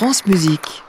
France Musique.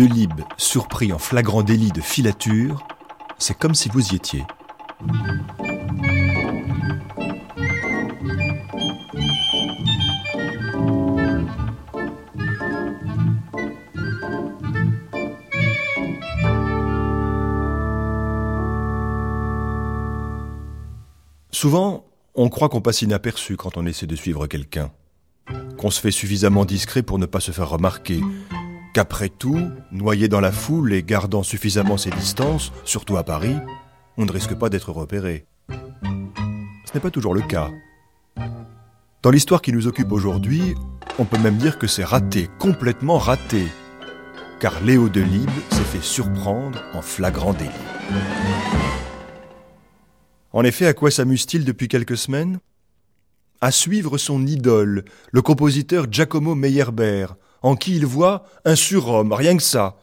Delibes, surpris en flagrant délit de filature, c'est comme si vous y étiez. Souvent, on croit qu'on passe inaperçu quand on essaie de suivre quelqu'un, qu'on se fait suffisamment discret pour ne pas se faire remarquer, qu'après tout, noyé dans la foule et gardant suffisamment ses distances, surtout à Paris, on ne risque pas d'être repéré. Ce n'est pas toujours le cas. Dans l'histoire qui nous occupe aujourd'hui, on peut même dire que c'est raté, complètement raté, car Léo Delibes s'est fait surprendre en flagrant délit. En effet, à quoi s'amuse-t-il depuis quelques semaines? À suivre son idole, le compositeur Giacomo Meyerbeer, en qui il voit un surhomme, rien que ça.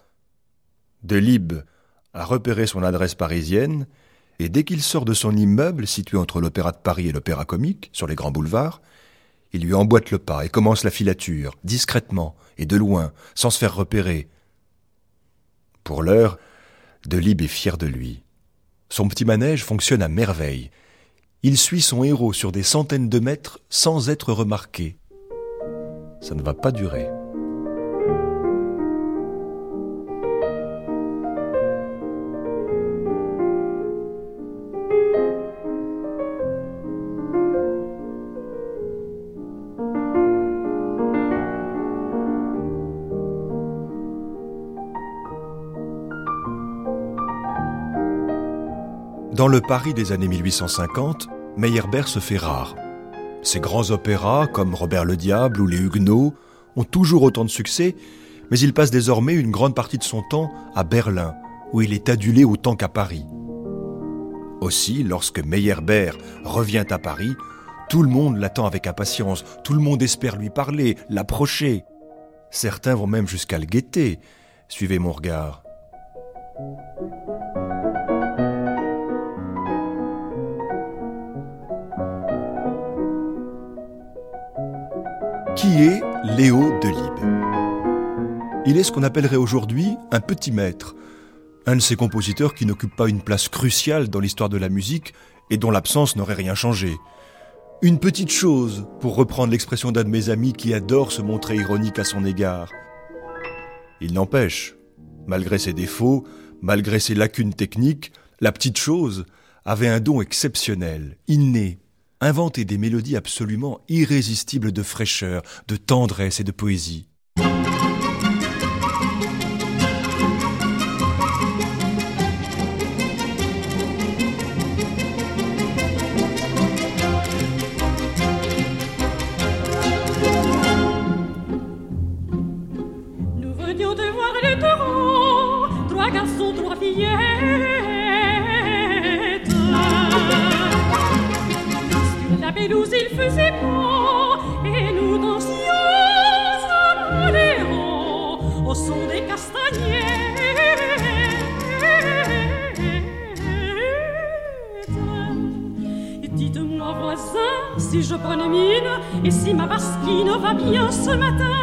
Delibes a repéré son adresse parisienne, et dès qu'il sort de son immeuble situé entre l'Opéra de Paris et l'Opéra Comique, sur les grands boulevards, il lui emboîte le pas et commence la filature, discrètement et de loin, sans se faire repérer. Pour l'heure, Delibes est fier de lui. Son petit manège fonctionne à merveille. Il suit son héros sur des centaines de mètres sans être remarqué. Ça ne va pas durer. Dans le Paris des années 1850, Meyerbeer se fait rare. Ses grands opéras, comme Robert le Diable ou Les Huguenots, ont toujours autant de succès, mais il passe désormais une grande partie de son temps à Berlin, où il est adulé autant qu'à Paris. Aussi, lorsque Meyerbeer revient à Paris, tout le monde l'attend avec impatience, tout le monde espère lui parler, l'approcher. Certains vont même jusqu'à le guetter. Suivez mon regard. Qui est Léo Delibes? Il est ce qu'on appellerait aujourd'hui un petit maître, un de ces compositeurs qui n'occupe pas une place cruciale dans l'histoire de la musique et dont l'absence n'aurait rien changé. Une petite chose, pour reprendre l'expression d'un de mes amis qui adore se montrer ironique à son égard. Il n'empêche, malgré ses défauts, malgré ses lacunes techniques, la petite chose avait un don exceptionnel, inné, inventer des mélodies absolument irrésistibles de fraîcheur, de tendresse et de poésie. Ce matin.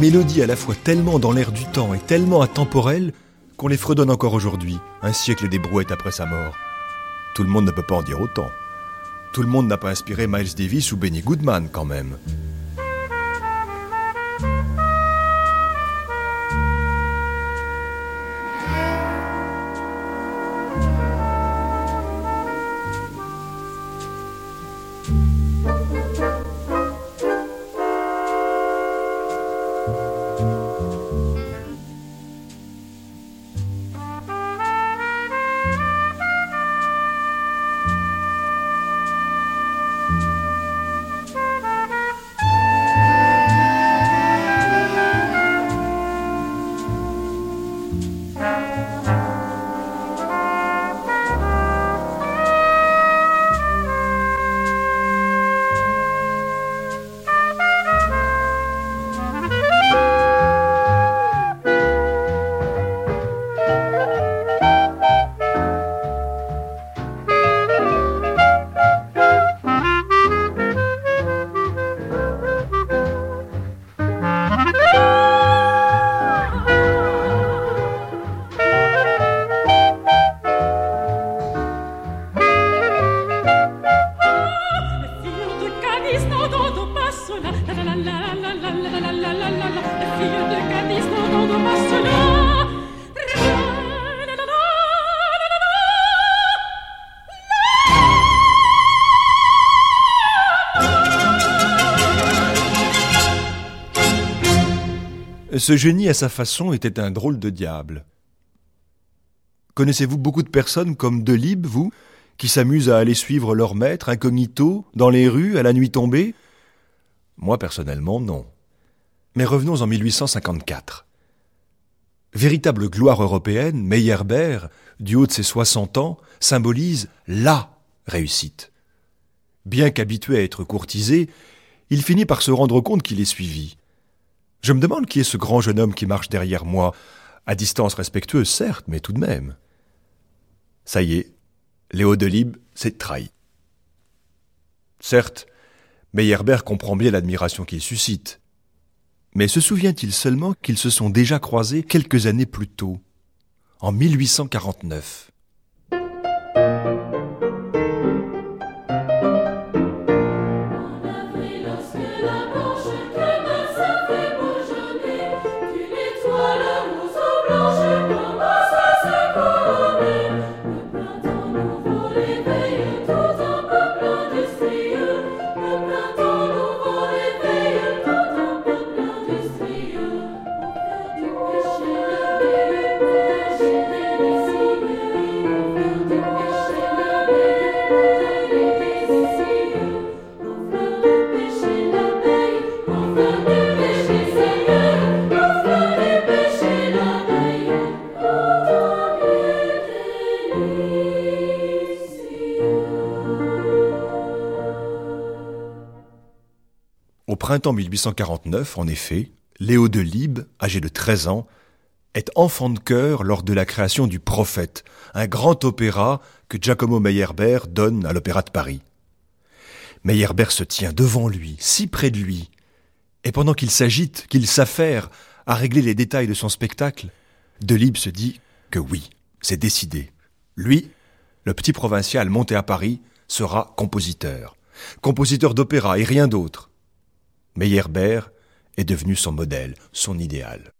Mélodies à la fois tellement dans l'air du temps et tellement intemporelles qu'on les fredonne encore aujourd'hui, un siècle des brouettes après sa mort. Tout le monde ne peut pas en dire autant. Tout le monde n'a pas inspiré Miles Davis ou Benny Goodman quand même. Ce génie à sa façon était un drôle de diable. Connaissez-vous beaucoup de personnes comme Delibes, vous, qui s'amusent à aller suivre leur maître incognito dans les rues à la nuit tombée? Moi personnellement, non. Mais revenons en 1854. Véritable gloire européenne, Meyerbeer, du haut de ses 60 ans, symbolise LA réussite. Bien qu'habitué à être courtisé, il finit par se rendre compte qu'il est suivi. Je me demande qui est ce grand jeune homme qui marche derrière moi, à distance respectueuse, certes, mais tout de même. Ça y est, Léo Delibes s'est trahi. Certes, Meyerbeer comprend bien l'admiration qu'il suscite. Mais se souvient-il seulement qu'ils se sont déjà croisés quelques années plus tôt, en 1849 printemps 1849, en effet, Léo de âgé de 13 ans, est enfant de chœur lors de la création du Prophète, un grand opéra que Giacomo Meyerbeer donne à l'Opéra de Paris. Meyerbeer se tient devant lui, si près de lui, et pendant qu'il s'agite, qu'il s'affaire à régler les détails de son spectacle, Delibes se dit que oui, c'est décidé. Lui, le petit provincial monté à Paris, sera compositeur. Compositeur d'opéra et rien d'autre. Meyerbeer est devenu son modèle, son idéal.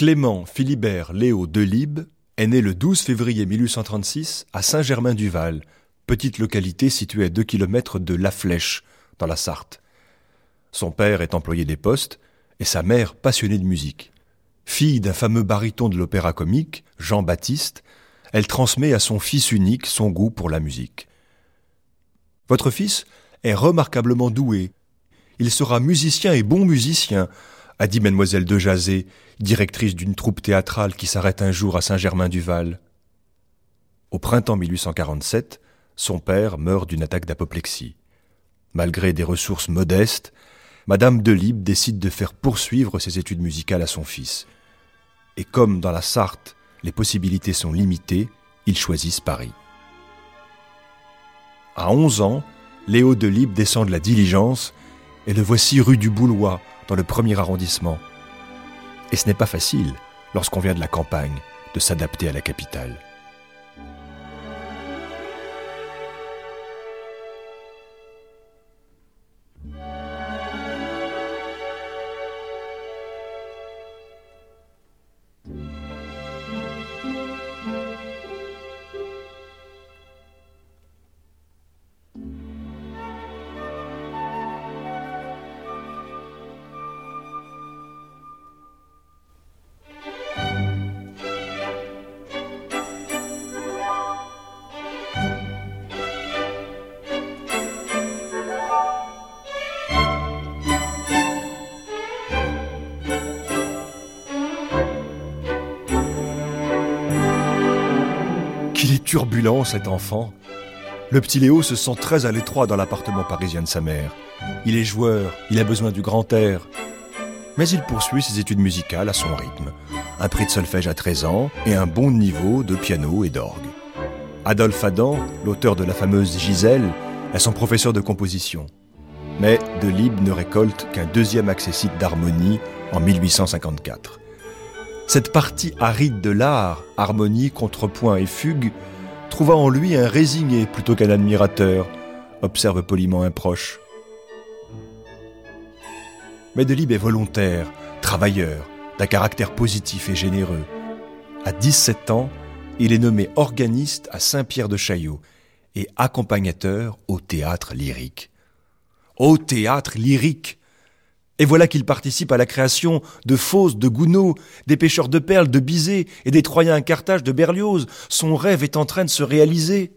Clément Philibert Léo Delibes est né le 12 février 1836 à Saint-Germain-du-Val, petite localité située à 2 km de La Flèche, dans la Sarthe. Son père est employé des postes et sa mère passionnée de musique. Fille d'un fameux baryton de l'opéra comique, Jean-Baptiste, elle transmet à son fils unique son goût pour la musique. Votre fils est remarquablement doué. Il sera musicien et bon musicien, a dit mademoiselle de Jazé, directrice d'une troupe théâtrale qui s'arrête un jour à Saint-Germain-du-Val. Au printemps 1847, son père meurt d'une attaque d'apoplexie. Malgré des ressources modestes, Madame de Libre décide de faire poursuivre ses études musicales à son fils. Et comme dans la Sarthe, les possibilités sont limitées, ils choisissent Paris. À 11 ans, Léo de Libre descend de la diligence et le voici rue du Boulois, dans le premier arrondissement. Et ce n'est pas facile, lorsqu'on vient de la campagne, de s'adapter à la capitale. Cet enfant. Le petit Léo se sent très à l'étroit dans l'appartement parisien de sa mère. Il est joueur, il a besoin du grand air. Mais il poursuit ses études musicales à son rythme. Un prix de solfège à 13 ans et un bon niveau de piano et d'orgue. Adolphe Adam, l'auteur de la fameuse Gisèle, est son professeur de composition. Mais De Lib ne récolte qu'un deuxième accessite d'harmonie en 1854. Cette partie aride de l'art, harmonie, contrepoint et fugue, trouva en lui un résigné plutôt qu'un admirateur, observe poliment un proche. Mais Delibes est volontaire, travailleur, d'un caractère positif et généreux. À 17 ans, il est nommé organiste à Saint-Pierre de Chaillot et accompagnateur au théâtre lyrique. Au théâtre lyrique et voilà qu'il participe à la création de Fausses, de Gounod, des pêcheurs de perles de Bizet et des Troyens à Carthage de Berlioz. Son rêve est en train de se réaliser.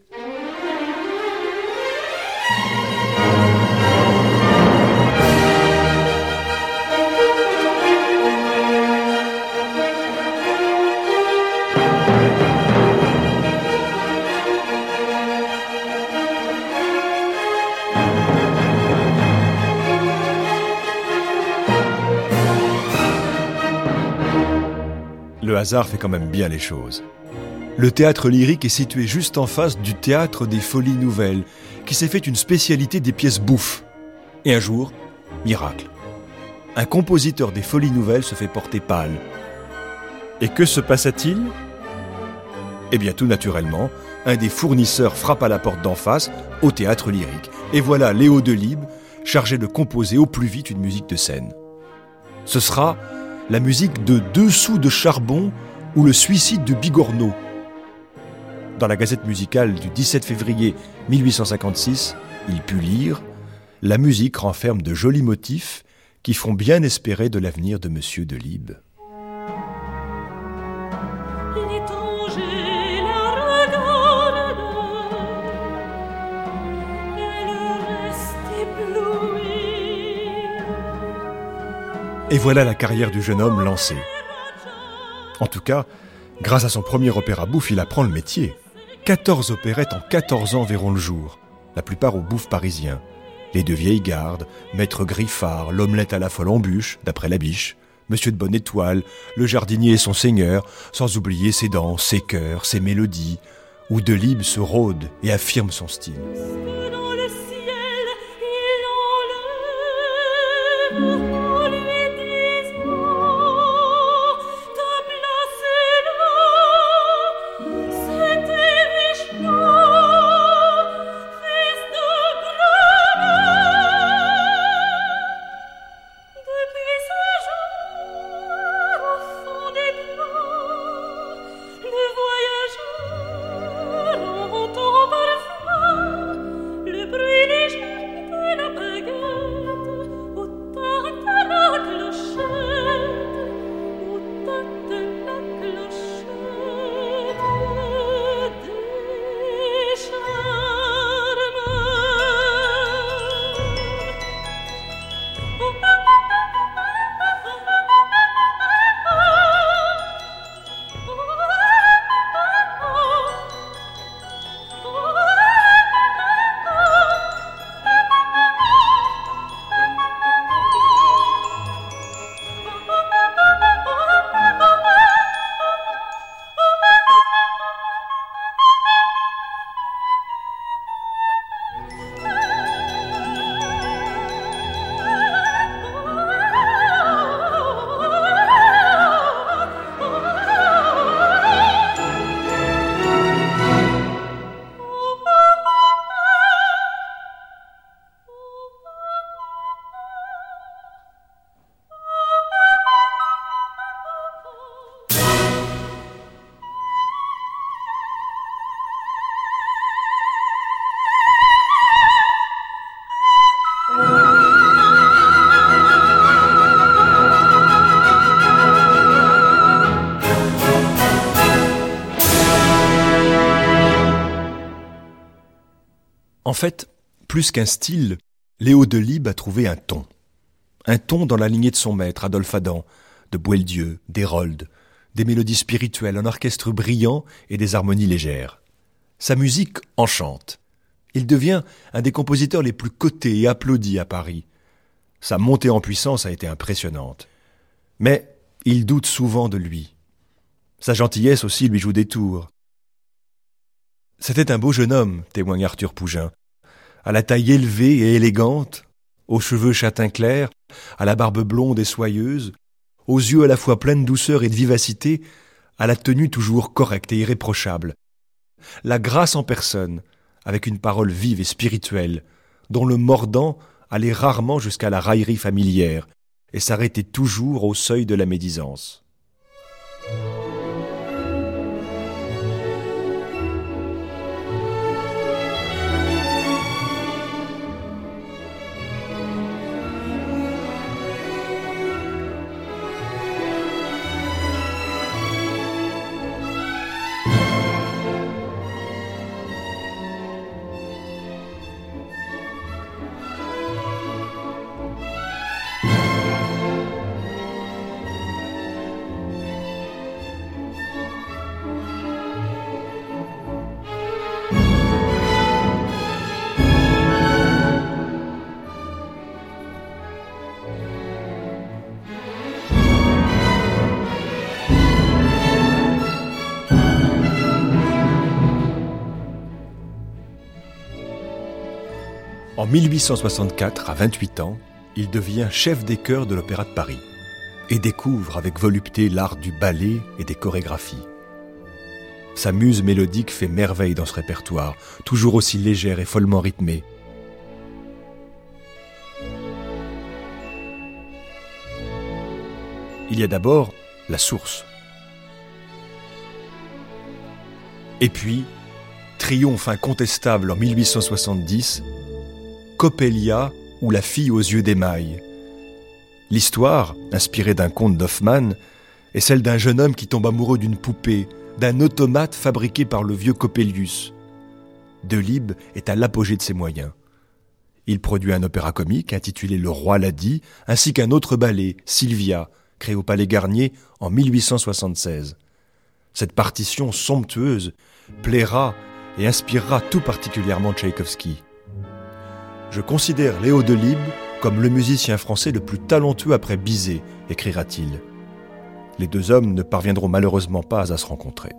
Le hasard fait quand même bien les choses. Le théâtre lyrique est situé juste en face du théâtre des Folies Nouvelles, qui s'est fait une spécialité des pièces bouffes. Et un jour, miracle. Un compositeur des Folies Nouvelles se fait porter pâle. Et que se passa-t-il? Eh bien, tout naturellement, un des fournisseurs frappe à la porte d'en face, au théâtre lyrique. Et voilà Léo Delibes, chargé de composer au plus vite une musique de scène. Ce sera la musique de Dessous de charbon ou le suicide de Bigorneau. Dans la Gazette musicale du 17 février 1856, il put lire La musique renferme de jolis motifs qui font bien espérer de l'avenir de Monsieur de Et voilà la carrière du jeune homme lancée. En tout cas, grâce à son premier opéra bouffe, il apprend le métier. 14 opérettes en 14 ans verront le jour, la plupart au bouffe parisien. Les deux vieilles gardes, Maître Griffard, l'omelette à la folle embûche, d'après la biche, Monsieur de Bonne Étoile, le jardinier et son seigneur, sans oublier ses dents, ses cœurs, ses mélodies, où Delibes se rôde et affirme son style. En fait, plus qu'un style, Léo Delibes a trouvé un ton. Un ton dans la lignée de son maître, Adolphe Adam, de Boieldieu, d'Hérold, des mélodies spirituelles, un orchestre brillant et des harmonies légères. Sa musique enchante. Il devient un des compositeurs les plus cotés et applaudis à Paris. Sa montée en puissance a été impressionnante. Mais il doute souvent de lui. Sa gentillesse aussi lui joue des tours. C'était un beau jeune homme, témoigne Arthur Pougin, à la taille élevée et élégante, aux cheveux châtain clair, à la barbe blonde et soyeuse, aux yeux à la fois pleins de douceur et de vivacité, à la tenue toujours correcte et irréprochable. La grâce en personne, avec une parole vive et spirituelle, dont le mordant allait rarement jusqu'à la raillerie familière et s'arrêtait toujours au seuil de la médisance. En 1864, à 28 ans, il devient chef des chœurs de l'Opéra de Paris et découvre avec volupté l'art du ballet et des chorégraphies. Sa muse mélodique fait merveille dans ce répertoire, toujours aussi légère et follement rythmée. Il y a d'abord la source. Et puis, triomphe incontestable en 1870 Coppelia ou la fille aux yeux d'émail. L'histoire, inspirée d'un conte d'Hoffmann, est celle d'un jeune homme qui tombe amoureux d'une poupée, d'un automate fabriqué par le vieux Coppelius. Delibes est à l'apogée de ses moyens. Il produit un opéra comique intitulé Le Roi l'a dit, ainsi qu'un autre ballet, Sylvia, créé au Palais Garnier en 1876. Cette partition somptueuse plaira et inspirera tout particulièrement Tchaïkovski. Je considère Léo Delibes comme le musicien français le plus talentueux après Bizet, écrira-t-il. Les deux hommes ne parviendront malheureusement pas à se rencontrer.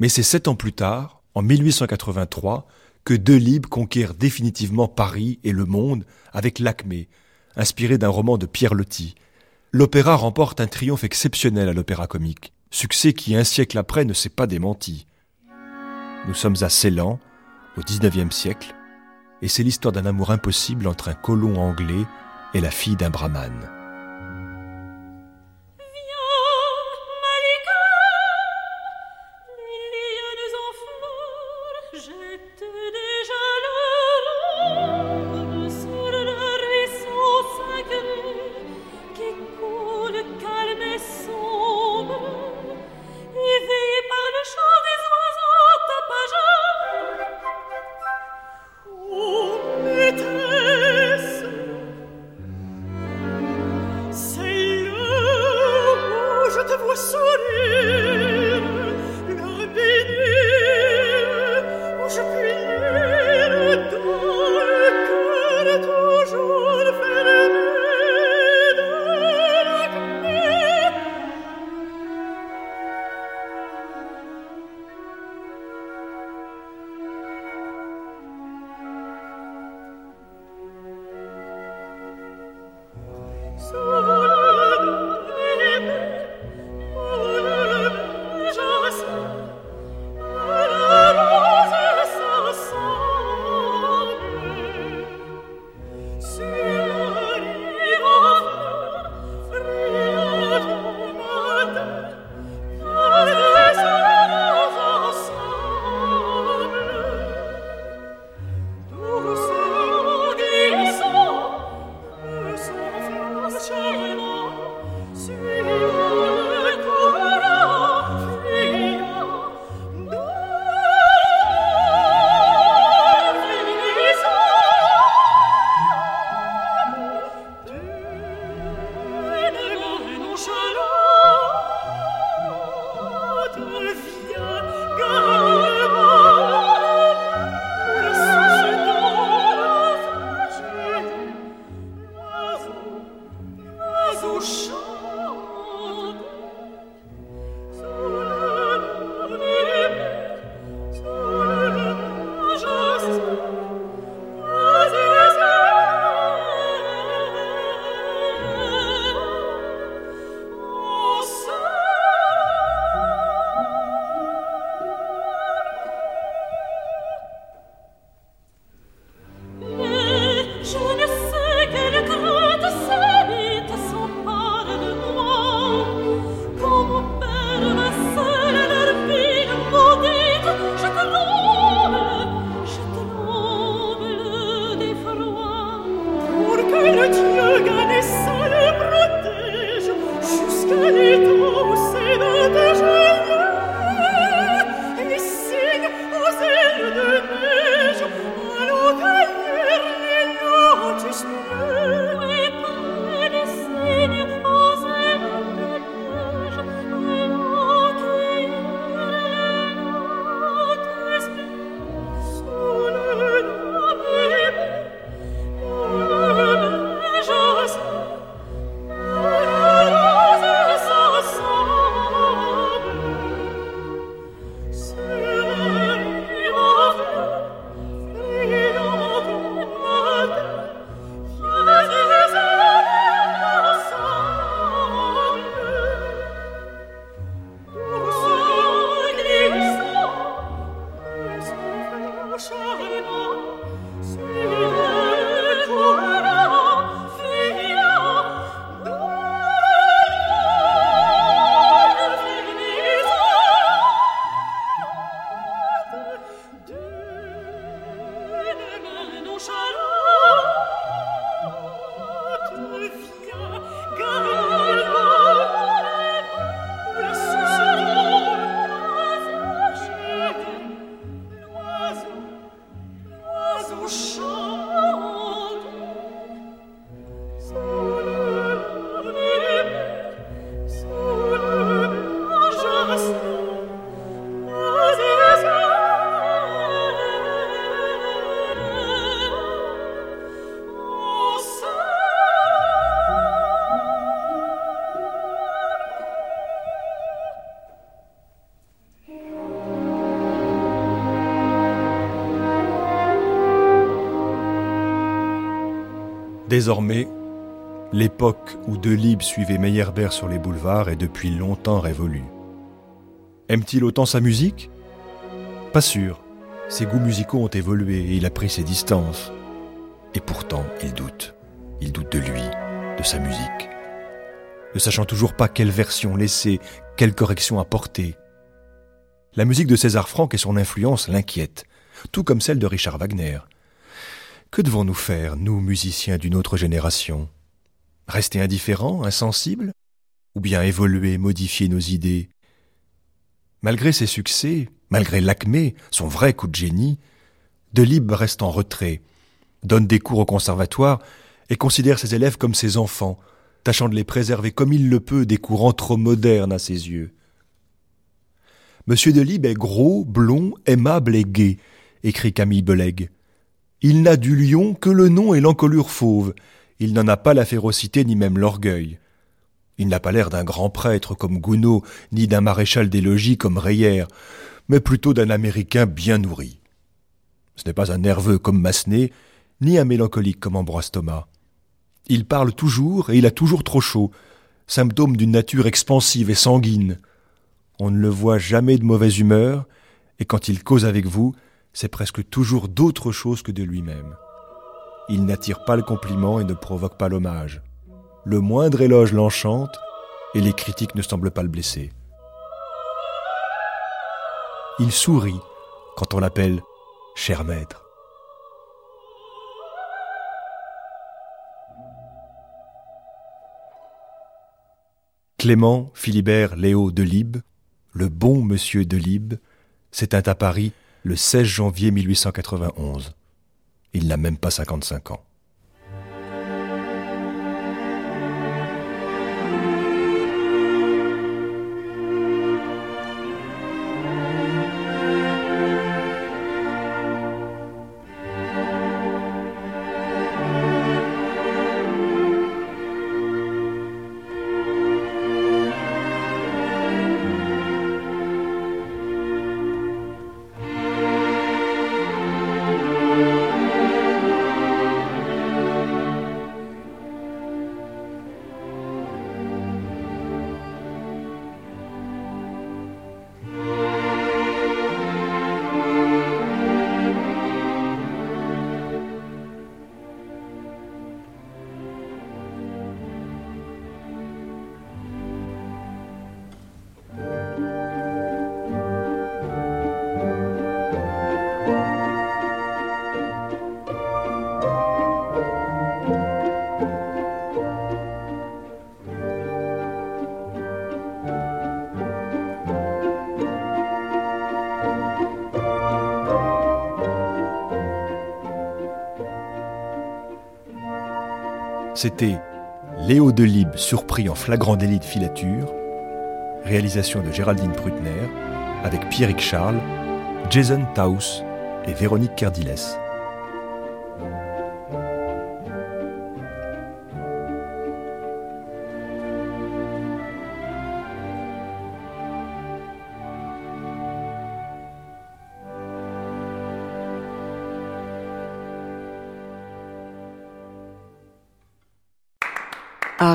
Mais c'est sept ans plus tard, en 1883, que Delibes conquiert définitivement Paris et le monde avec l'Acmé, inspiré d'un roman de Pierre Loti. L'opéra remporte un triomphe exceptionnel à l'opéra comique, succès qui un siècle après ne s'est pas démenti. Nous sommes à Ceylan, au XIXe siècle, et c'est l'histoire d'un amour impossible entre un colon anglais et la fille d'un brahmane. Mąż Désormais, l'époque où Delibes suivait Meyerbeer sur les boulevards est depuis longtemps révolue. Aime-t-il autant sa musique? Pas sûr. Ses goûts musicaux ont évolué et il a pris ses distances. Et pourtant, il doute. Il doute de lui, de sa musique. Ne sachant toujours pas quelle version laisser, quelle correction apporter. La musique de César Franck et son influence l'inquiètent, tout comme celle de Richard Wagner. Que devons-nous faire, nous, musiciens d'une autre génération? Rester indifférents, insensibles? Ou bien évoluer, modifier nos idées? Malgré ses succès, malgré l'acmé, son vrai coup de génie, Delibes reste en retrait, donne des cours au conservatoire et considère ses élèves comme ses enfants, tâchant de les préserver comme il le peut des courants trop modernes à ses yeux. Monsieur Delibes est gros, blond, aimable et gai, écrit Camille Belegue. Il n'a du lion que le nom et l'encolure fauve. Il n'en a pas la férocité ni même l'orgueil. Il n'a pas l'air d'un grand prêtre comme Gounod, ni d'un maréchal des logis comme Reyer, mais plutôt d'un Américain bien nourri. Ce n'est pas un nerveux comme Massenet, ni un mélancolique comme Ambroise Thomas. Il parle toujours et il a toujours trop chaud, symptôme d'une nature expansive et sanguine. On ne le voit jamais de mauvaise humeur, et quand il cause avec vous, c'est presque toujours d'autre chose que de lui-même. Il n'attire pas le compliment et ne provoque pas l'hommage. Le moindre éloge l'enchante et les critiques ne semblent pas le blesser. Il sourit quand on l'appelle cher maître. Clément Philibert Léo Delibes, le bon monsieur Delibes, s'éteint à Paris le 16 janvier 1891. Il n'a même pas 55 ans. C'était Léo Delibes surpris en flagrant délit de filature, réalisation de Géraldine Prutner, avec Pierrick Charles, Jason Taus et Véronique Cardiles.